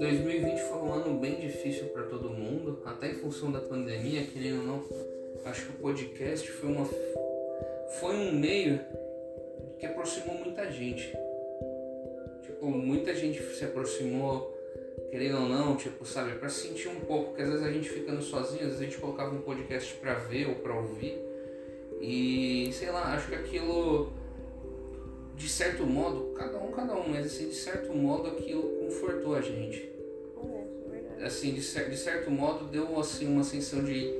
2020 foi um ano bem difícil para todo mundo, até em função da pandemia, querendo ou não. Acho que o podcast foi uma foi um meio que aproximou muita gente. Tipo, muita gente se aproximou, querendo ou não, tipo, sabe, para sentir um pouco, porque às vezes a gente ficando sozinho, às vezes a gente colocava um podcast para ver ou para ouvir. E sei lá, acho que aquilo de certo modo, cada um, cada um, mas assim, de certo modo aquilo confortou a gente. Assim, de, cer de certo modo deu assim uma sensação de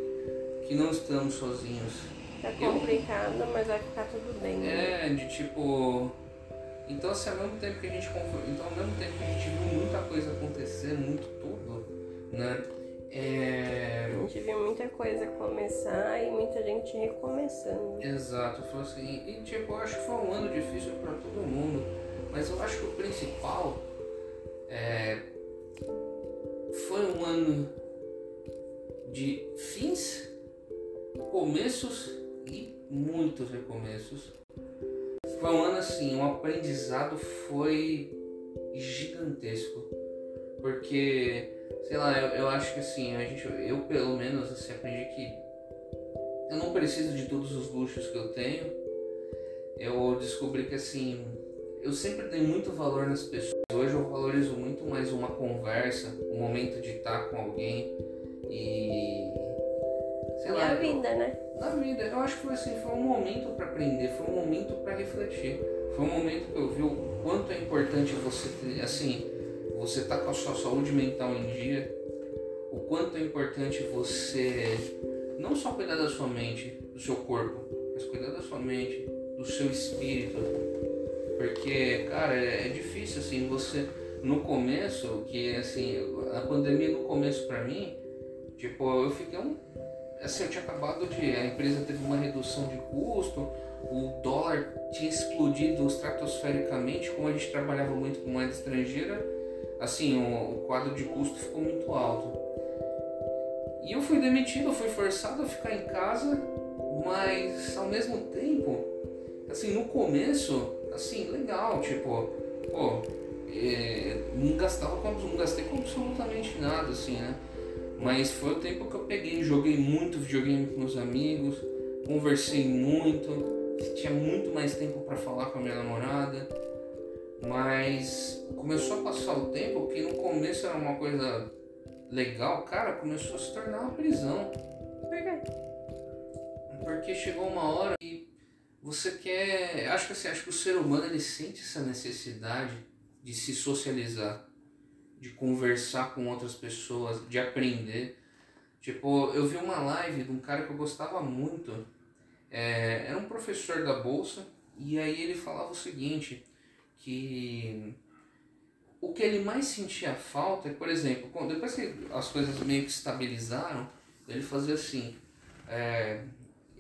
que não estamos sozinhos. Tá complicado, eu... mas vai ficar tudo bem. Né? É, de tipo. Então assim, ao mesmo tempo que a gente então ao mesmo tempo que a gente viu muita coisa acontecer, muito tudo, né? É... A gente viu muita coisa começar e muita gente recomeçando. Exato, foi assim, e tipo, eu acho que foi um ano difícil para todo mundo, mas eu acho que o principal é, foi um ano de fins, começos e muitos recomeços. Foi um ano assim, o um aprendizado foi gigantesco, porque sei lá, eu, eu acho que assim, a gente, eu pelo menos assim, aprendi que eu não preciso de todos os luxos que eu tenho. Eu descobri que assim, eu sempre dei muito valor nas pessoas. Hoje eu valorizo muito mais uma conversa, um momento de estar com alguém e sei e lá. a vida, eu, né? Na vida, eu acho que foi assim, foi um momento para aprender, foi um momento para refletir. Foi um momento que eu vi o quanto é importante você ter, assim, você tá com a sua saúde mental em dia, o quanto é importante você não só cuidar da sua mente, do seu corpo, mas cuidar da sua mente, do seu espírito. Porque, cara, é, é difícil assim, você no começo, que assim, a pandemia no começo para mim, tipo, eu fiquei um assim, eu tinha acabado de a empresa teve uma redução de custo, o dólar tinha explodido estratosfericamente, como a gente trabalhava muito com moeda estrangeira, assim, o, o quadro de custo ficou muito alto. E eu fui demitido, eu fui forçado a ficar em casa, mas ao mesmo tempo, assim, no começo, assim, legal, tipo, pô, é, não gastava, não gastei com absolutamente nada, assim, né? Mas foi o tempo que eu peguei, joguei muito videogame com meus amigos, conversei muito, tinha muito mais tempo para falar com a minha namorada. Mas começou a passar o tempo que no começo era uma coisa legal, cara, começou a se tornar uma prisão. Por quê? Porque chegou uma hora e você quer. Acho que assim, acho que o ser humano ele sente essa necessidade de se socializar, de conversar com outras pessoas, de aprender. Tipo, eu vi uma live de um cara que eu gostava muito. É, era um professor da bolsa e aí ele falava o seguinte que o que ele mais sentia falta é, por exemplo, depois que as coisas meio que estabilizaram, ele fazia assim, é,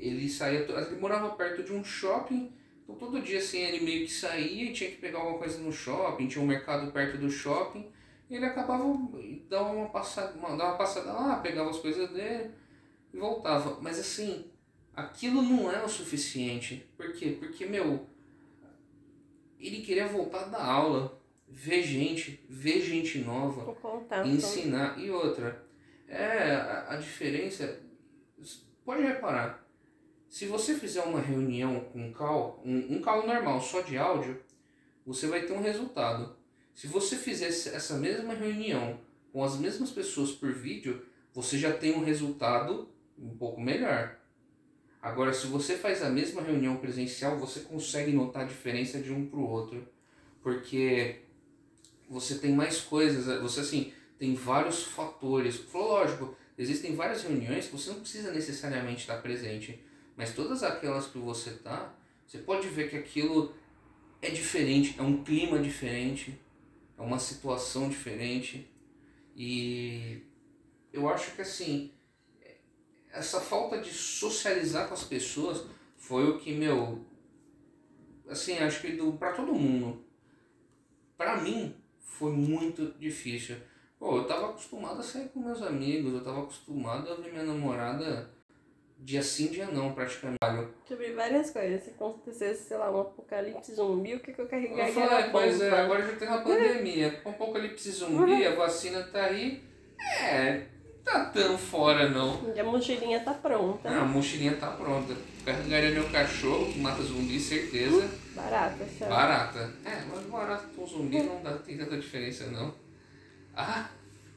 ele saía, ele morava perto de um shopping, então todo dia assim ele meio que saía e tinha que pegar alguma coisa no shopping, tinha um mercado perto do shopping, e ele acabava dava uma passada, uma, dava uma passada lá, pegava as coisas dele e voltava. Mas assim, aquilo não é o suficiente. Por quê? Porque, meu, ele queria voltar da aula, ver gente, ver gente nova, ensinar. E outra, é a, a diferença. Pode reparar, se você fizer uma reunião com call, um, um call normal só de áudio, você vai ter um resultado. Se você fizesse essa mesma reunião com as mesmas pessoas por vídeo, você já tem um resultado um pouco melhor. Agora, se você faz a mesma reunião presencial, você consegue notar a diferença de um para o outro, porque você tem mais coisas, você assim tem vários fatores. Lógico, existem várias reuniões que você não precisa necessariamente estar presente, mas todas aquelas que você tá, você pode ver que aquilo é diferente, é um clima diferente, é uma situação diferente e eu acho que assim essa falta de socializar com as pessoas foi o que, meu, assim, acho que do, pra todo mundo. Pra mim, foi muito difícil. Pô, eu tava acostumado a sair com meus amigos, eu tava acostumado a ver minha namorada Dia sim, dia não, praticamente. Sobre várias coisas. Se acontecesse, sei lá, um apocalipse zumbi, o que, que eu Eu carregaria falei, na "É, pois é, agora já tem uma pandemia. Com apocalipse zumbi, a vacina tá aí. É, tá tão fora não. E a mochilinha tá pronta. Ah, a mochilinha tá pronta. Carregaria meu cachorro, que mata zumbi, certeza. Barata, sabe? Barata. É, mas barata com zumbi não dá, tem tanta diferença não. Ah,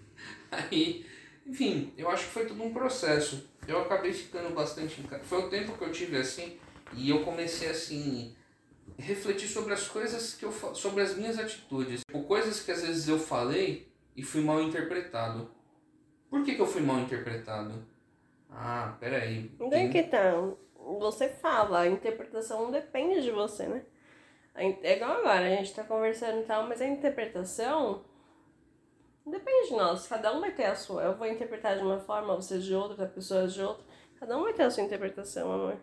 aí, enfim, eu acho que foi tudo um processo. Eu acabei ficando bastante em casa. Foi o tempo que eu tive assim e eu comecei assim refletir sobre as coisas que eu sobre as minhas atitudes, ou coisas que às vezes eu falei e fui mal interpretado. Por que, que eu fui mal interpretado? Ah, peraí. Daí que tá. Você fala, a interpretação não depende de você, né? É igual agora, a gente tá conversando e tal, mas a interpretação depende de nós. Cada um vai ter a sua. Eu vou interpretar de uma forma, você de outra, a pessoa de outra. Cada um vai ter a sua interpretação, amor.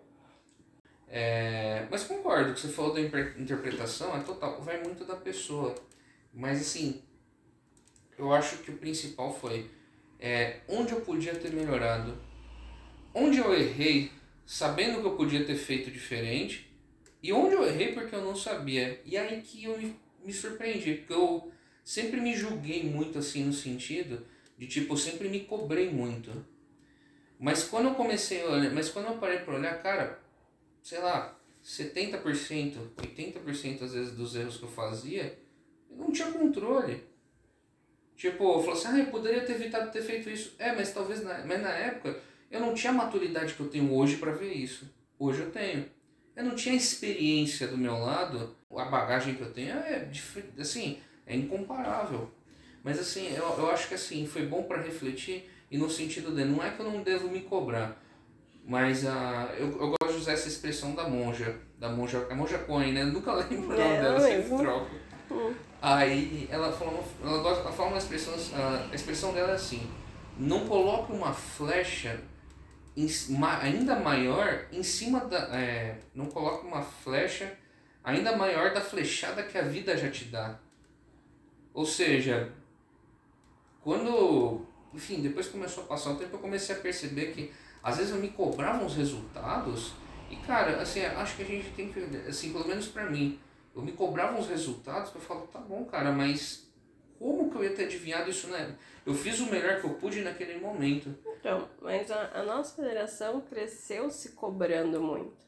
É, mas concordo que você falou da inter- interpretação, é total, vai muito da pessoa. Mas assim, eu acho que o principal foi é, onde eu podia ter melhorado. Onde eu errei, sabendo que eu podia ter feito diferente, e onde eu errei porque eu não sabia. E aí que eu me, me surpreendi, porque eu sempre me julguei muito assim no sentido de tipo, eu sempre me cobrei muito. Mas quando eu comecei a olhar, mas quando eu parei para olhar, cara, sei lá, 70%, 80% às vezes dos erros que eu fazia, eu não tinha controle. Tipo, eu falo assim, ah, eu poderia ter evitado ter feito isso. É, mas talvez na, mas na época eu não tinha a maturidade que eu tenho hoje para ver isso. Hoje eu tenho. Eu não tinha a experiência do meu lado, a bagagem que eu tenho é assim, é incomparável. Mas assim, eu, eu acho que assim, foi bom para refletir e no sentido de não é que eu não devo me cobrar, mas ah, eu, eu gosto de usar essa expressão da monja, da monja, a monja Coen, né? Eu nunca lembro o nome É, dela, sempre troco. Hum. Aí ela fala, uma, ela, gosta, ela fala uma expressão, a expressão dela é assim, não coloque uma flecha em ma- ainda maior em cima da, é, não coloque uma flecha ainda maior da flechada que a vida já te dá. Ou seja, quando, enfim, depois começou a passar o tempo, eu comecei a perceber que às vezes eu me cobrava uns resultados e, cara, assim, acho que a gente tem que, assim, pelo menos pra mim, eu me cobrava uns resultados que eu falo, tá bom, cara, mas como que eu ia ter adivinhado isso, né? Eu fiz o melhor que eu pude naquele momento. Então, mas a, a nossa geração cresceu se cobrando muito.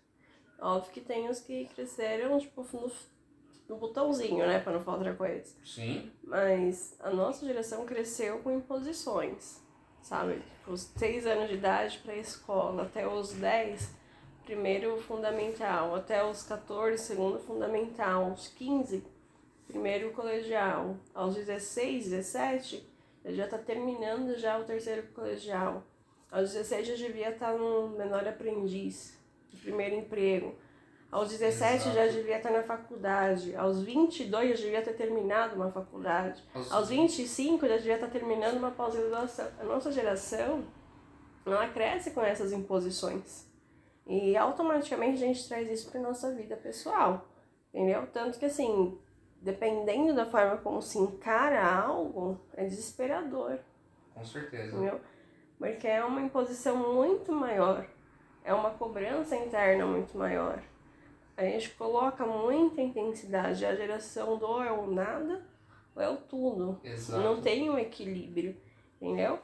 Óbvio que tem os que cresceram, tipo, no, no botãozinho, né? Pra não falar outra coisa. Sim, Mas a nossa geração cresceu com imposições, sabe? Tipo, os 6 anos de idade pra escola, até os 10, primeiro fundamental, até os 14, segundo fundamental, aos 15, primeiro colegial, aos 16, 17, eu já tá terminando já o terceiro colegial. Aos 16 já devia estar no menor aprendiz, no primeiro emprego. Aos 17 já Exato. devia estar na faculdade. Aos 22 já devia ter terminado uma faculdade. Aos- Aos 25 já devia estar terminando uma pós-graduação. A nossa geração, ela cresce com essas imposições. E automaticamente a gente traz isso para nossa vida pessoal. Entendeu? Tanto que assim, dependendo da forma como se encara algo, é desesperador. com certeza. Entendeu? Porque é uma imposição muito maior. É uma cobrança interna muito maior. A gente coloca muita intensidade. A geração do ou é o nada ou é o tudo. Exato. Não tem um equilíbrio, entendeu?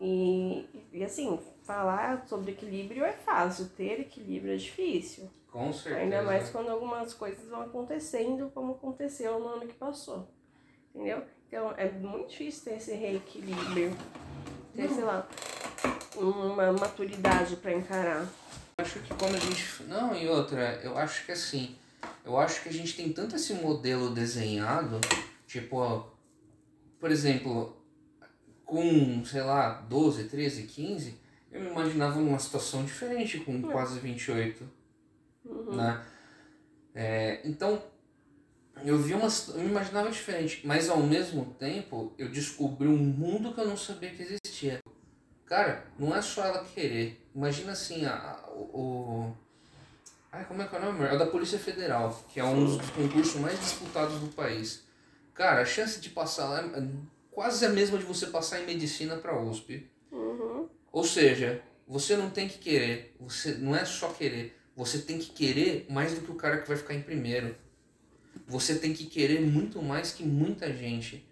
E, e assim, falar sobre equilíbrio é fácil, ter equilíbrio é difícil. Com certeza. Ainda mais quando algumas coisas vão acontecendo como aconteceu no ano que passou. Entendeu? Então é muito difícil ter esse reequilíbrio. Ter, sei lá, uma maturidade para encarar. Acho que quando a gente. Não, e outra, eu acho que assim. Eu acho que a gente tem tanto esse modelo desenhado, tipo, ó, por exemplo, com, sei lá, 12, 13, 15, eu me imaginava numa situação diferente com quase 28. Né? É, então, eu vi uma. Eu me imaginava diferente, mas ao mesmo tempo eu descobri um mundo que eu não sabia que existia. Cara, não é só ela querer. Imagina assim, a, a- o. Ai, como é que é o nome? É o da Polícia Federal, que é um dos concursos mais disputados do país. Cara, a chance de passar lá é quase a mesma de você passar em medicina pra USP. Uhum. Ou seja, você não tem que querer, você não é só querer, você tem que querer mais do que o cara que vai ficar em primeiro. Você tem que querer muito mais que muita gente.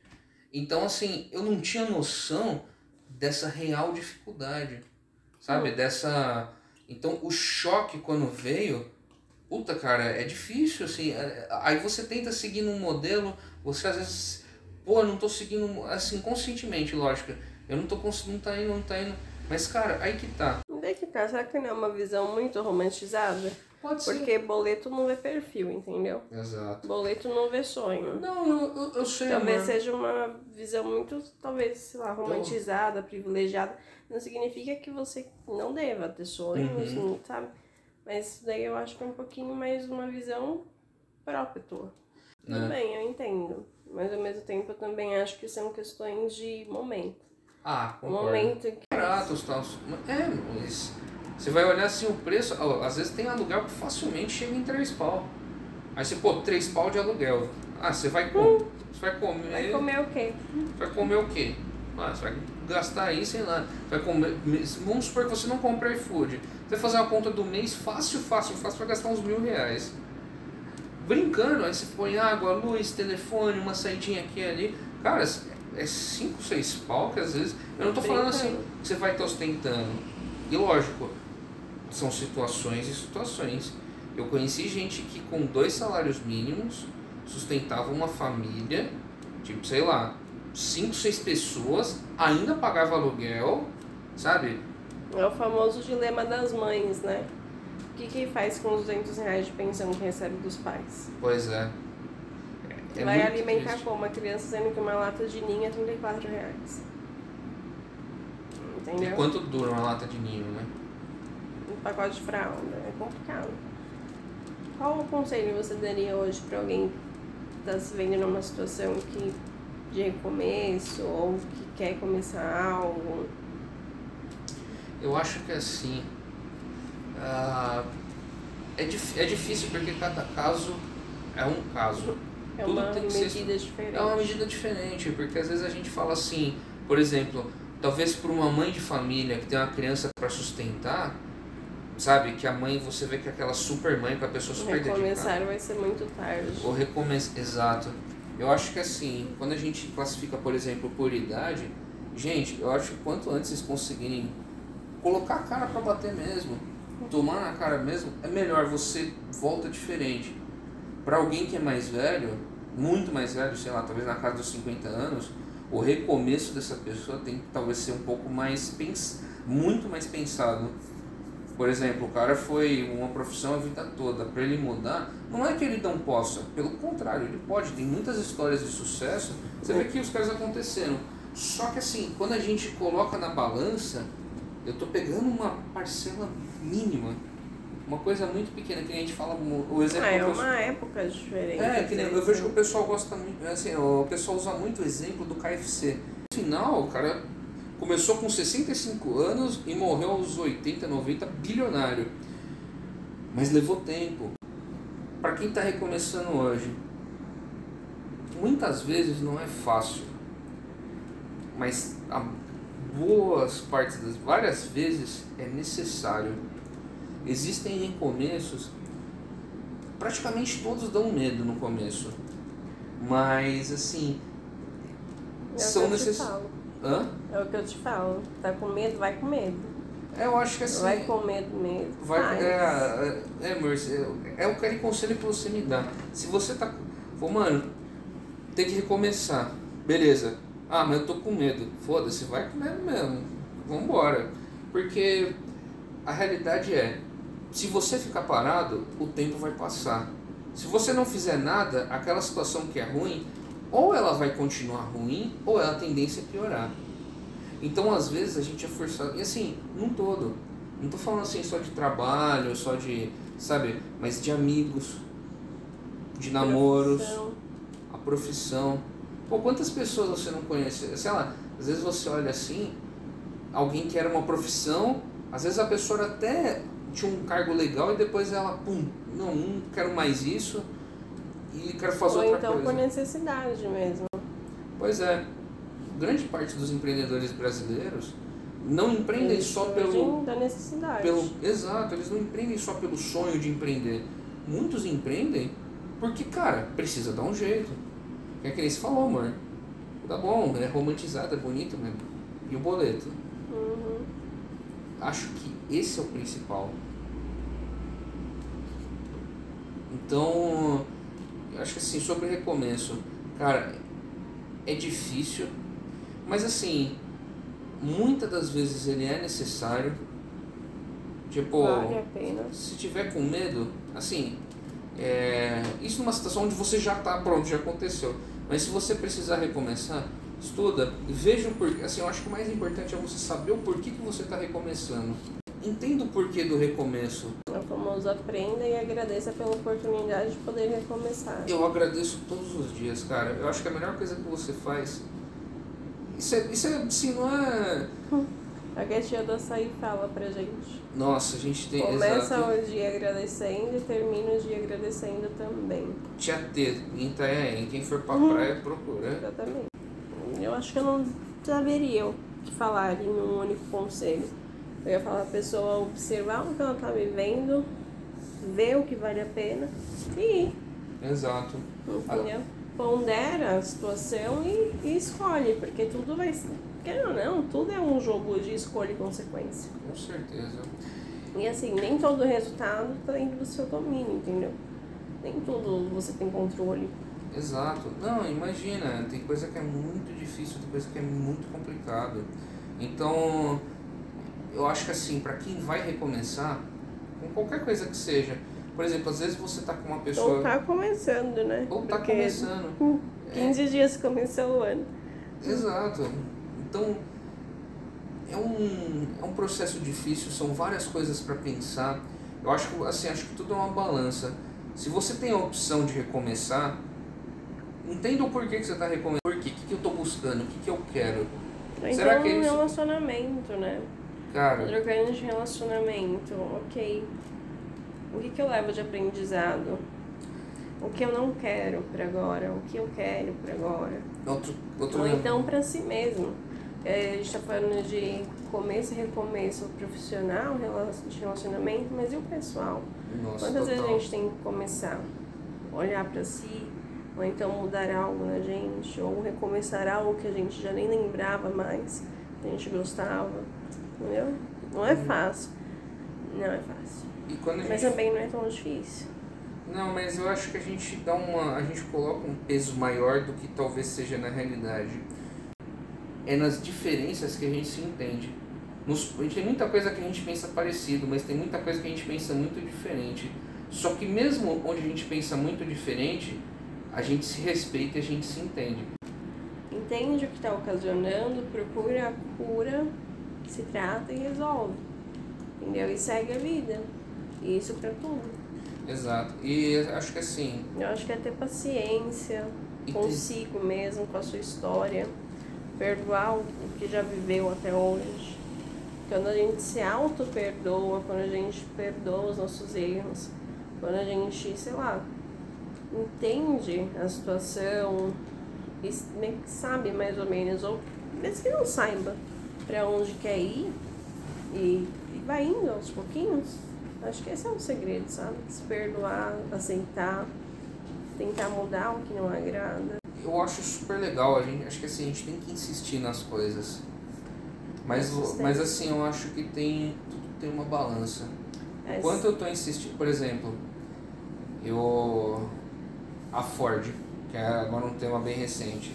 Então, assim, eu não tinha noção dessa real dificuldade, sabe? Uhum. Dessa. Então, o choque quando veio, puta, cara, é difícil, assim. É, aí você tenta seguir um modelo, você às vezes, pô, não tô seguindo, assim, conscientemente, lógico. Eu não tô conseguindo, não tá indo, não tá indo. Mas, cara, aí que tá. Onde é que tá? Será que não é uma visão muito romantizada? Pode ser. Porque boleto não vê perfil, entendeu? Exato. Boleto não vê sonho. Não, eu, eu, sei. Talvez seja uma visão muito, talvez, sei lá, romantizada, então... privilegiada. Não significa que você não deva ter sonhos, uhum. sabe? Mas isso daí eu acho que é um pouquinho mais uma visão própria tua. Tudo é. bem, eu entendo. Mas ao mesmo tempo eu também acho que são questões de momento. Ah, concordo. Momento que... Baratos, tal. É, mas você vai olhar assim o preço, às vezes tem aluguel que facilmente chega em 3 pau. Aí você, pô, 3 pau de aluguel. Ah, você vai comer. Hum, você vai comer. Vai comer o quê? Vai comer o quê? Ah, você vai gastar aí, sei lá. Vai comer. Vamos supor que você não compra iFood. Você vai fazer uma conta do mês fácil, fácil, fácil, vai gastar uns mil reais. Brincando, aí você põe água, luz, telefone, uma saidinha aqui e ali. Cara, é 5, 6 pau que às vezes. Eu não tô falando assim que você vai estar ostentando. E lógico, são situações e situações. Eu conheci gente que com dois salários mínimos sustentava uma família, tipo, sei lá, cinco, seis pessoas, ainda pagava aluguel, sabe? É o famoso dilema das mães, né? O que, que faz com os 200 reais de pensão que recebe dos pais? Pois é. é Vai alimentar triste. como? A criança sendo que uma lata de ninho é 34 reais. Entendeu? E quanto dura uma lata de ninho, né? Pacote de fralda. É complicado. Qual o conselho você daria hoje para alguém que está se vendo numa situação que de recomeço ou que quer começar algo? Eu acho que assim. Uh, é, dif é difícil porque cada caso é um caso. É Tudo uma medida ser, diferente. É uma medida diferente, porque às vezes a gente fala assim, por exemplo, talvez para uma mãe de família que tem uma criança para sustentar, sabe? Que a mãe, você vê que é aquela super mãe, com a pessoa super dedicada. Recomeçar vai ser muito tarde. Ou recomeçar, exato. Eu acho que assim, quando a gente classifica, por exemplo, por idade, gente, eu acho que quanto antes vocês conseguirem colocar a cara para bater mesmo, tomar na cara mesmo, é melhor, você volta diferente. Para alguém que é mais velho, muito mais velho, sei lá, talvez na casa dos 50 anos, o recomeço dessa pessoa tem que talvez ser um pouco mais pens muito mais pensado por exemplo, o cara foi uma profissão a vida toda, para ele mudar, não é que ele não possa, pelo contrário, ele pode, tem muitas histórias de sucesso, você vê que os caras aconteceram. Só que assim, quando a gente coloca na balança, eu tô pegando uma parcela mínima, uma coisa muito pequena, que a gente fala, o exemplo... Ah, é uma época diferente. É, que nem, eu vejo que o pessoal gosta muito, assim, o pessoal usa muito o exemplo do KFC. No final, o cara Começou com 65 anos e morreu aos 80, 90, bilionário. Mas levou tempo. Para quem está recomeçando hoje, muitas vezes não é fácil. Mas a boas partes das várias vezes é necessário. Existem recomeços, praticamente todos dão medo no começo. Mas assim, é são necessários Hã? É o que eu te falo. Tá com medo, vai com medo. Eu acho que assim. Vai com medo mesmo. Vai, é, é, é, Mercy, é, é o aquele conselho que você me dá. Se você tá. Pô, mano, tem que recomeçar. Beleza. Ah, mas eu tô com medo. Foda-se, vai com medo mesmo. Vambora. Porque a realidade é: se você ficar parado, o tempo vai passar. Se você não fizer nada, aquela situação que é ruim ou ela vai continuar ruim, ou ela tendência a piorar. Então, às vezes, a gente é forçado. E assim, num todo. Não tô falando assim só de trabalho, só de. Sabe? Mas de amigos, de namoros, profissão. a profissão. Pô, quantas pessoas você não conhece? Sei lá, às vezes você olha assim, alguém que era uma profissão, às vezes a pessoa até tinha um cargo legal e depois ela, pum, não, não quero mais isso e quero fazer Ou outra então coisa. por necessidade mesmo. Pois é. Grande parte dos empreendedores brasileiros não empreendem Eles só pelo, da necessidade. pelo. Exato, eles não empreendem só pelo sonho de empreender. Muitos empreendem porque, cara, precisa dar um jeito. É que nem você falou, amor. Tá bom, é romantizado, é bonito, mas. E o boleto? Uhum. Acho que esse é o principal. Então, acho que assim, sobre recomeço, cara, é difícil, mas assim, muitas das vezes ele é necessário. Tipo, Vale a pena. se tiver com medo, assim, é, isso numa situação onde você já está pronto, já aconteceu. Mas se você precisar recomeçar, estuda, veja o porquê. Assim, eu acho que o mais importante é você saber o porquê que você está recomeçando. Entenda o porquê do recomeço. Famoso aprenda e agradeça pela oportunidade de poder recomeçar. Eu agradeço todos os dias, cara. Eu acho que a melhor coisa que você faz. Isso é, isso é assim, não é. A tia do açaí fala pra gente. Nossa, a gente tem. Começa exato. o dia agradecendo e termina o dia agradecendo também. Tia T, em Itanhaém. Quem for pra Uhum. praia, procura. Exatamente. Eu acho que eu não saberia o que falar em um único conselho. Eu ia falar a pessoa observar o que ela tá vivendo, ver o que vale a pena e ir, Exato. entendeu? Pondera a situação e, e escolhe, porque tudo vai ser. Querendo ou não, tudo é um jogo de escolha e consequência. Com certeza. E assim, nem todo resultado tá dentro do seu domínio, entendeu? Nem tudo você tem controle. Exato. Não, imagina, tem coisa que é muito difícil, tem coisa que é muito complicado. Então, eu acho que assim, para quem vai recomeçar, com qualquer coisa que seja, por exemplo, às vezes você tá com uma pessoa. Ou tá começando, né? ou tá Porque começando. hum, É. 15 dias começou o ano. Exato. Então, é um, é um processo difícil, são várias coisas para pensar. Eu acho que assim, acho que tudo é uma balança. Se você tem a opção de recomeçar, entenda o porquê que você está recomeçando. Por quê? O que, que eu estou buscando? O que, que eu quero? Então, Será que é um isso? relacionamento, né? Cara, Trocando de relacionamento, ok. O que, que eu levo de aprendizado? O que eu não quero pra agora? O que eu quero pra agora? outro, outro Ou então pra si mesmo. É, a gente tá falando de começo e recomeço profissional, de relacionamento, mas e o pessoal? Nossa, Quantas vezes a total. gente tem que começar? Olhar pra si, ou então mudar algo na gente, ou recomeçar algo que a gente já nem lembrava mais, que a gente gostava, entendeu? Não é fácil. Não é fácil. Mas gente também não é tão difícil. Não, mas eu acho que a gente dá uma. A gente coloca um peso maior do que talvez seja na realidade. É nas diferenças que a gente se entende. Nos, a gente tem muita coisa que a gente pensa parecido, mas tem muita coisa que a gente pensa muito diferente. Só que mesmo onde a gente pensa muito diferente, a gente se respeita e a gente se entende. Entende o que está ocasionando, procura a cura, se trata e resolve. Entendeu? E segue a vida. E isso pra tudo. Exato. E acho que assim. Eu acho que é ter paciência E consigo mesmo, com a sua história, perdoar o que já viveu até hoje. Quando a gente se auto-perdoa, quando a gente perdoa os nossos erros, quando a gente, sei lá, entende a situação e sabe mais ou menos, ou mesmo que não saiba pra onde quer ir e, e vai indo aos pouquinhos, acho que esse é o segredo, sabe? Se perdoar, aceitar, tentar mudar o que não agrada. Eu acho super legal, a gente, acho que assim, a gente tem que insistir nas coisas. Mas, mas assim, eu acho que tem, tudo tem uma balança. É, Enquanto eu tô insistindo, por exemplo, eu. A Ford, que é agora um tema bem recente.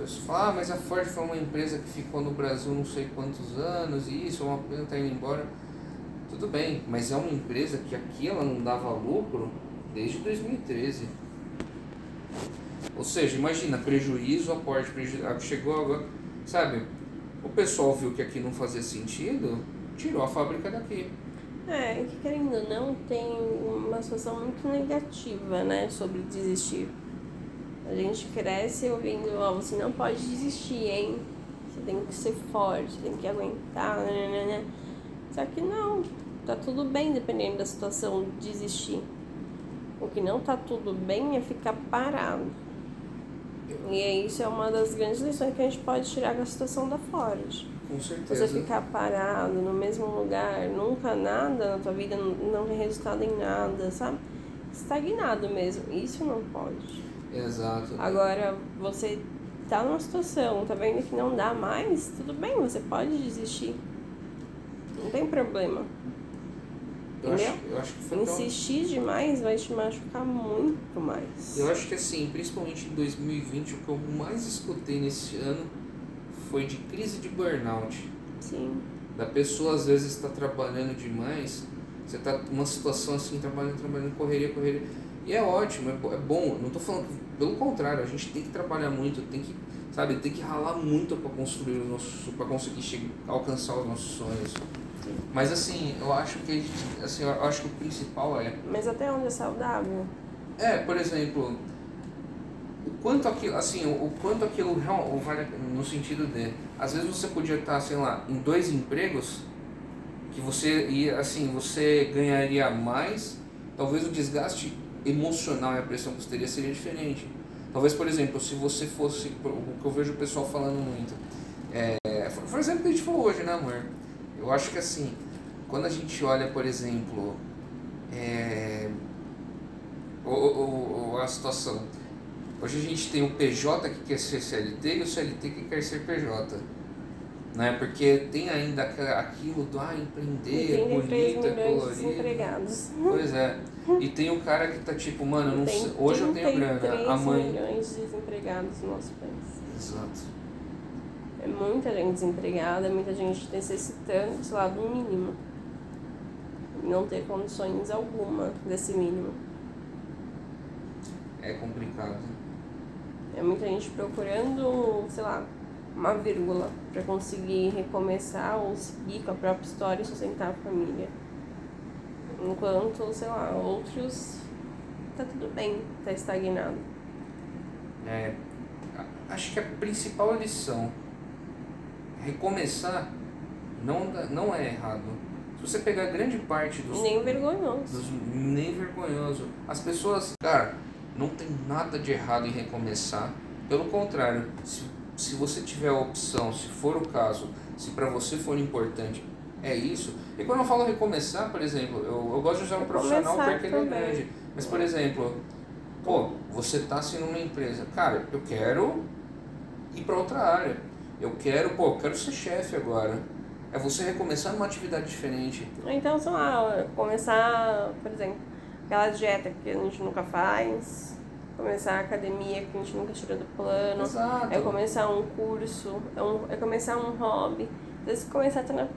Pessoa fala, ah, mas a Ford foi uma empresa que ficou no Brasil não sei quantos anos, e isso, uma empresa tá indo embora. Tudo bem, mas é uma empresa que aqui ela não dava lucro desde 2013. Ou seja, imagina, prejuízo, aporte, prejuízo, chegou agora, sabe? O pessoal viu que aqui não fazia sentido, tirou a fábrica daqui. É, que querendo ou não, tem uma situação muito negativa, né, sobre desistir. A gente cresce ouvindo, ó, você não pode desistir, hein? Você tem que ser forte, tem que aguentar, né, né, né. Só que não, tá tudo bem dependendo da situação de desistir. O que não tá tudo bem é ficar parado. E isso é uma das grandes lições que a gente pode tirar da situação da Ford. Com certeza. Você ficar parado no mesmo lugar, nunca nada na tua vida, não tem resultado em nada, sabe? Estagnado mesmo. Isso não pode. Exato. Agora, você tá numa situação, tá vendo que não dá mais, tudo bem, você pode desistir. Não tem problema. Eu acho, eu acho que foi tão- Insistir demais vai te machucar muito mais. Eu acho que assim, principalmente em 2020, o que eu mais escutei nesse ano foi de crise de burnout. Sim. Da pessoa às vezes está trabalhando demais, você está numa situação assim, trabalhando, trabalhando, correria, correria. E é ótimo, é, é bom. Não tô falando, que- pelo contrário, a gente tem que trabalhar muito, tem que, sabe, tem que ralar muito para construir o nosso, para conseguir chegar, alcançar os nossos sonhos. Mas assim, eu acho que a gente, assim, eu acho que o principal é Mas até onde é saudável? é, por exemplo, o quanto aquilo, assim, o, o quanto aquilo vale no sentido de, às vezes você podia estar, sei lá, em dois empregos que você ia, assim, você ganharia mais, talvez o desgaste emocional e a pressão que você teria seria diferente. Talvez, por exemplo, se você fosse, o que eu vejo o pessoal falando muito, é, o exemplo que a gente falou hoje, né, amor? Eu acho que assim, quando a gente olha, por exemplo, é, o, o, o- a situação. Hoje a gente tem o PJ que quer ser CLT e o CLT que quer ser PJ. Né? Porque tem ainda aquilo do ah, empreender, é 33 bonito, é colorido. desempregados. Pois é. E tem o cara que tá tipo, mano, eu não Tem sei, hoje eu tenho grana, 33 amanhã. milhões de desempregados no nosso país. Exato. É muita gente desempregada, é muita gente necessitando, sei lá, do mínimo. Não ter condições alguma desse mínimo. É complicado. É muita gente procurando, sei lá, uma vírgula para conseguir recomeçar ou seguir com a própria história e sustentar a família. Enquanto, sei lá, outros tá tudo bem, tá estagnado. É, acho que a principal lição recomeçar não, não é errado. Se você pegar grande parte dos Nem vergonhoso. dos- nem vergonhoso. As pessoas, cara, não tem nada de errado em recomeçar. Pelo contrário, se, se você tiver a opção, se for o caso, se para você for importante, é isso. E quando eu falo recomeçar, por exemplo, eu, eu gosto de usar um profissional porque ele é grande. Mas, por exemplo, pô, você tá assim numa empresa, cara, eu quero ir para outra área. Eu quero, pô, eu quero ser chefe agora. É você recomeçar numa atividade diferente. Então, sei lá, começar, por exemplo, aquela dieta que a gente nunca faz, começar a academia que a gente nunca tirou do plano, Exato. é começar um curso, é, um, é começar um hobby. Às vezes começar até na,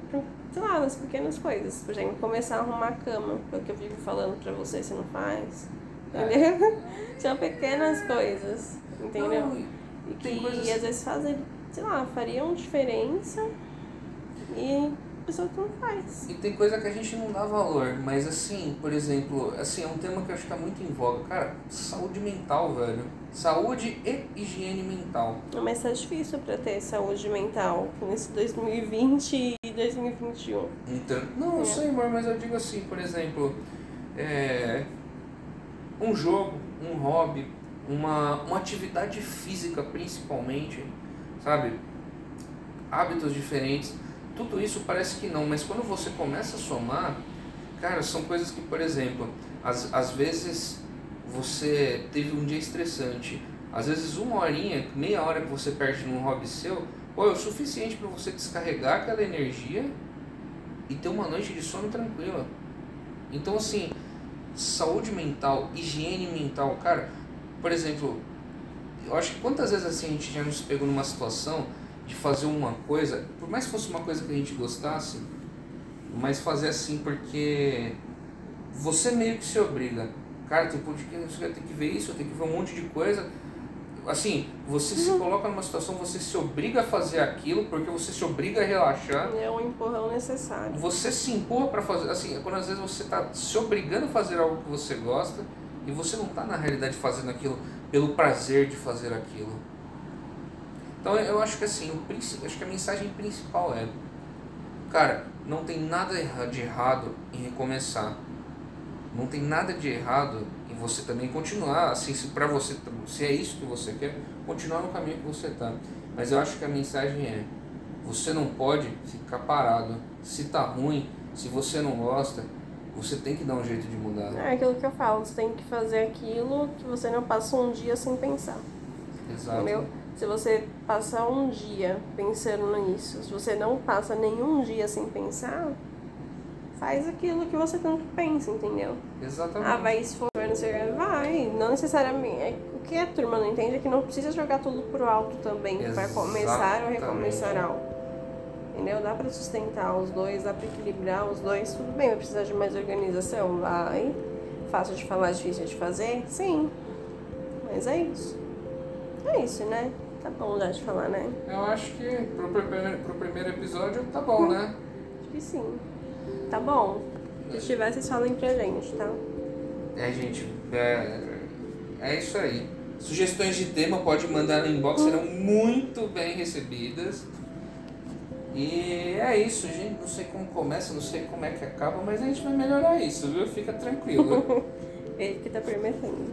sei lá, nas pequenas coisas. Por exemplo, começar a arrumar a cama, que é o que eu vivo falando pra você, você não faz. É. Entendeu? São pequenas coisas, entendeu? Não, e- que coisas- às vezes fazem, sei lá, fariam diferença e não faz. E tem coisa que a gente não dá valor, mas assim, por exemplo, assim, é um tema que eu acho que tá muito em voga. Cara, saúde mental, velho. Saúde e higiene mental. Mas tá difícil pra ter saúde mental nesse 2020 e 2021. Então, não, eu É. sei, amor, mas eu digo assim, por exemplo, é, um jogo, um hobby, uma, uma atividade física principalmente, sabe? Hábitos diferentes, tudo isso parece que não, mas quando você começa a somar, cara, são coisas que, por exemplo, às, às vezes você teve um dia estressante, às vezes uma horinha, meia hora que você perde num hobby seu, pô, é o suficiente para você descarregar aquela energia e ter uma noite de sono tranquila. Então, assim, saúde mental, higiene mental, cara, por exemplo, eu acho que quantas vezes assim a gente já nos pegou numa situação de fazer uma coisa, por mais que fosse uma coisa que a gente gostasse, mas fazer assim porque você meio que se obriga. Cara, tem podcast, eu tenho que ver isso, tenho que ver um monte de coisa. Assim, você se coloca numa situação, você se obriga a fazer aquilo, porque você se obriga a relaxar. É um empurrão necessário. Você se empurra para fazer, assim, é quando às vezes você está se obrigando a fazer algo que você gosta e você não está na realidade fazendo aquilo pelo prazer de fazer aquilo. Então eu acho que assim, o acho que a mensagem principal é, cara, não tem nada de errado em recomeçar. Não tem nada de errado em você também continuar, assim, se para você, se é isso que você quer, continuar no caminho que você tá. Mas eu acho que a mensagem é, Você não pode ficar parado. Se tá ruim, se você não gosta, você tem que dar um jeito de mudar. É aquilo que eu falo, você tem que fazer aquilo que você não passa um dia sem pensar. Exato. Entendeu? Se você passar um dia pensando nisso, se você não passa nenhum dia sem pensar, faz aquilo que você tanto pensa, entendeu? Exatamente. Ah, vai se for, não sei, vai. Não necessariamente. É, o que a turma não entende é que não precisa jogar tudo pro alto também para começar ou recomeçar algo. Entendeu? Dá pra sustentar os dois, dá pra equilibrar os dois, tudo bem, vai precisar de mais organização? Vai. Fácil de falar, difícil de fazer? Sim. Mas é isso. É isso, né? Tá bom já de falar, né? Eu acho que pro primeiro, pro primeiro episódio tá bom, né? Acho que sim. Tá bom. Se tiver, vocês falem pra gente, tá? É, gente, é, é isso aí. Sugestões de tema pode mandar no inbox, serão muito bem recebidas. E é isso, gente. Não sei como começa, não sei como é que acaba, mas a gente vai melhorar isso, viu? Fica tranquilo. Ele que tá permitindo.